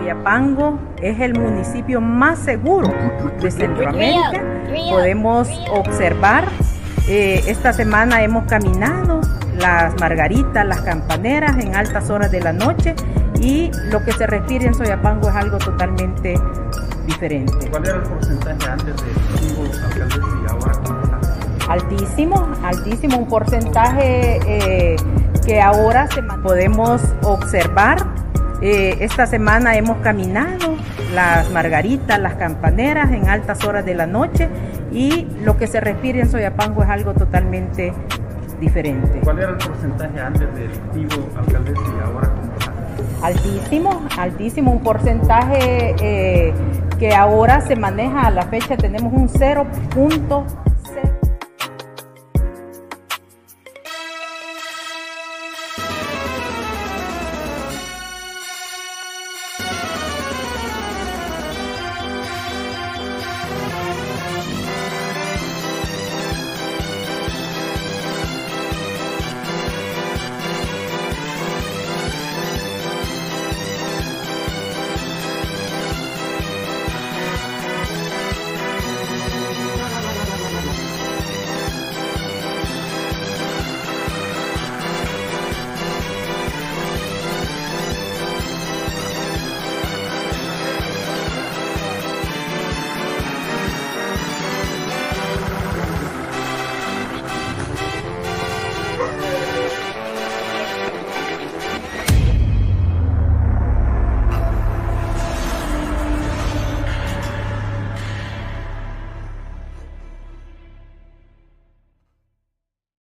Soyapango es el municipio más seguro de Centroamérica. Podemos observar, eh, esta semana hemos caminado las margaritas, las campaneras en altas horas de la noche y lo que se respira en Soyapango es algo totalmente diferente. ¿Cuál era el porcentaje antes del antiguo alcalde y ahora cómo está? Altísimo, altísimo, un porcentaje eh, que ahora se, podemos observar. Eh, esta semana hemos caminado las margaritas, las campaneras en altas horas de la noche y lo que se respira en Soyapango es algo totalmente diferente. ¿Cuál era el porcentaje antes del antiguo alcalde y ahora cómo está? Altísimo, altísimo, un porcentaje eh, que ahora se maneja a la fecha, tenemos un 0.5